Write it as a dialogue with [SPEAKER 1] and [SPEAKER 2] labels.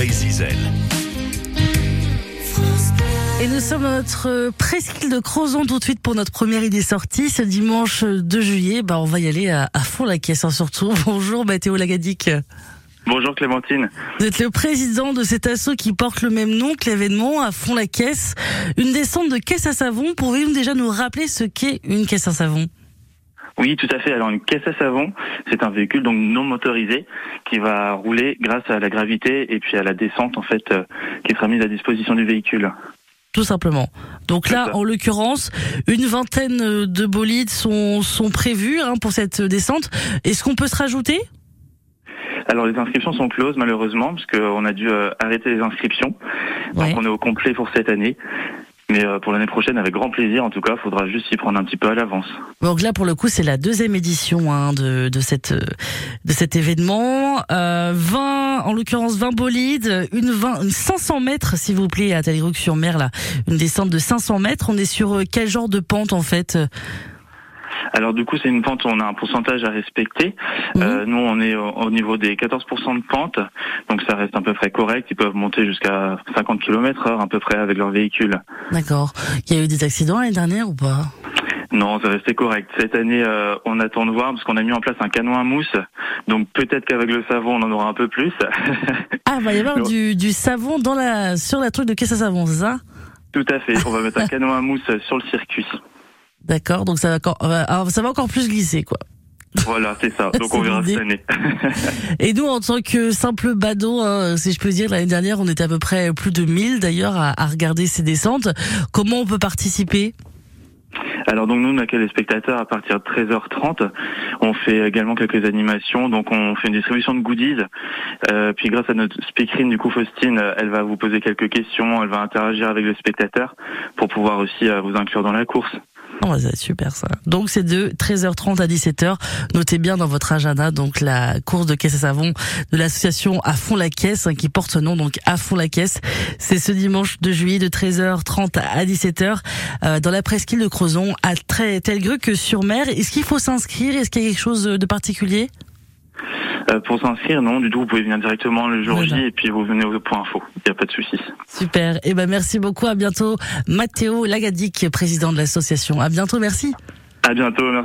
[SPEAKER 1] Mireille Zizel.
[SPEAKER 2] Et nous sommes dans notre presqu'île de Crozon tout de suite pour notre première idée sortie. Ce dimanche 2 juillet, bah, on va y aller à, à fond la caisse hein, surtout. Bonjour Mathéo Lagadic.
[SPEAKER 3] Bonjour Clémentine.
[SPEAKER 2] Vous êtes le président de cet assaut qui porte le même nom que l'événement à fond la caisse. Une descente de caisse à savon. Pouvez-vous déjà nous rappeler ce qu'est une caisse à savon?
[SPEAKER 3] Oui, tout à fait. Alors une caisse à savon, c'est un véhicule donc non motorisé qui va rouler grâce à la gravité et puis à la descente en fait euh, qui sera mise à disposition du véhicule.
[SPEAKER 2] Tout simplement. Donc là, en l'occurrence, une vingtaine de bolides sont, sont prévus hein, pour cette descente. Est-ce qu'on peut se rajouter?
[SPEAKER 3] Alors les inscriptions sont closes malheureusement parce qu'on a dû euh, arrêter les inscriptions.
[SPEAKER 2] Ouais.
[SPEAKER 3] Donc on est au complet pour cette année. Mais euh, pour l'année prochaine, avec grand plaisir, en tout cas, faudra juste s'y prendre un petit peu à l'avance.
[SPEAKER 2] Donc là, pour le coup, c'est la deuxième édition hein, de, de, cette, de cet événement. Euh, 20, en l'occurrence 20 bolides, une, 20, une 500 mètres, s'il vous plaît, à Talleyrux-sur-Mer, là, une descente de 500 mètres. On est sur euh, quel genre de pente en fait?
[SPEAKER 3] Alors du coup, c'est une pente, on a un pourcentage à respecter.
[SPEAKER 2] Mhm.
[SPEAKER 3] Euh, nous, on est au, au niveau des 14% de pente, donc ça reste à peu près correct. Ils peuvent monter jusqu'à 50 km heure à peu près avec leur véhicule.
[SPEAKER 2] D'accord. Il y a eu des accidents l'année dernière ou pas?
[SPEAKER 3] Non, ça restait correct. Cette année, euh, on attend de voir parce qu'on a mis en place un canon à mousse. Donc peut-être qu'avec le savon, on en aura un peu plus.
[SPEAKER 2] Ah, il va y avoir du, du savon dans la, sur la truc de caisse à savon, c'est ça?
[SPEAKER 3] Tout à fait. On va mettre un canon à mousse sur le circuit.
[SPEAKER 2] D'accord, donc ça va, encore, euh, alors, ça va encore plus glisser, quoi.
[SPEAKER 3] Voilà, c'est ça. Donc on verra cette année.
[SPEAKER 2] Et nous, en tant que simple badaud, hein, si je peux dire, l'année dernière, on était à peu près plus de 1000 d'ailleurs à, à regarder ces descentes. Comment on peut participer?
[SPEAKER 3] Alors donc nous, on accueille les spectateurs à partir de 13h30. On fait également quelques animations. Donc on fait une distribution de goodies. Euh, puis grâce à notre speakerine, du coup Faustine, euh, elle va vous poser quelques questions. Elle va interagir avec le spectateur pour pouvoir aussi euh, vous inclure dans la course.
[SPEAKER 2] Oh, c'est super ça. Donc c'est de 13h30 à 17h. Notez bien dans votre agenda donc la course de caisse à savon de l'association À fond la caisse hein, qui porte ce nom donc À fond la caisse. C'est ce dimanche de juillet de 13h30 à 17h euh, dans la presqu'île de Crozon à très Telgruc sur mer. Est-ce qu'il faut s'inscrire? Est-ce qu'il y a quelque chose de particulier?
[SPEAKER 3] Euh, pour s'inscrire, non, du tout, vous pouvez venir directement le jour
[SPEAKER 2] Voilà.
[SPEAKER 3] J et puis vous venez au point info. Il n'y a pas de souci.
[SPEAKER 2] Super. Eh ben merci beaucoup. À bientôt. Mathéo Lagadic, président de l'association. À bientôt. Merci.
[SPEAKER 3] À bientôt. Merci.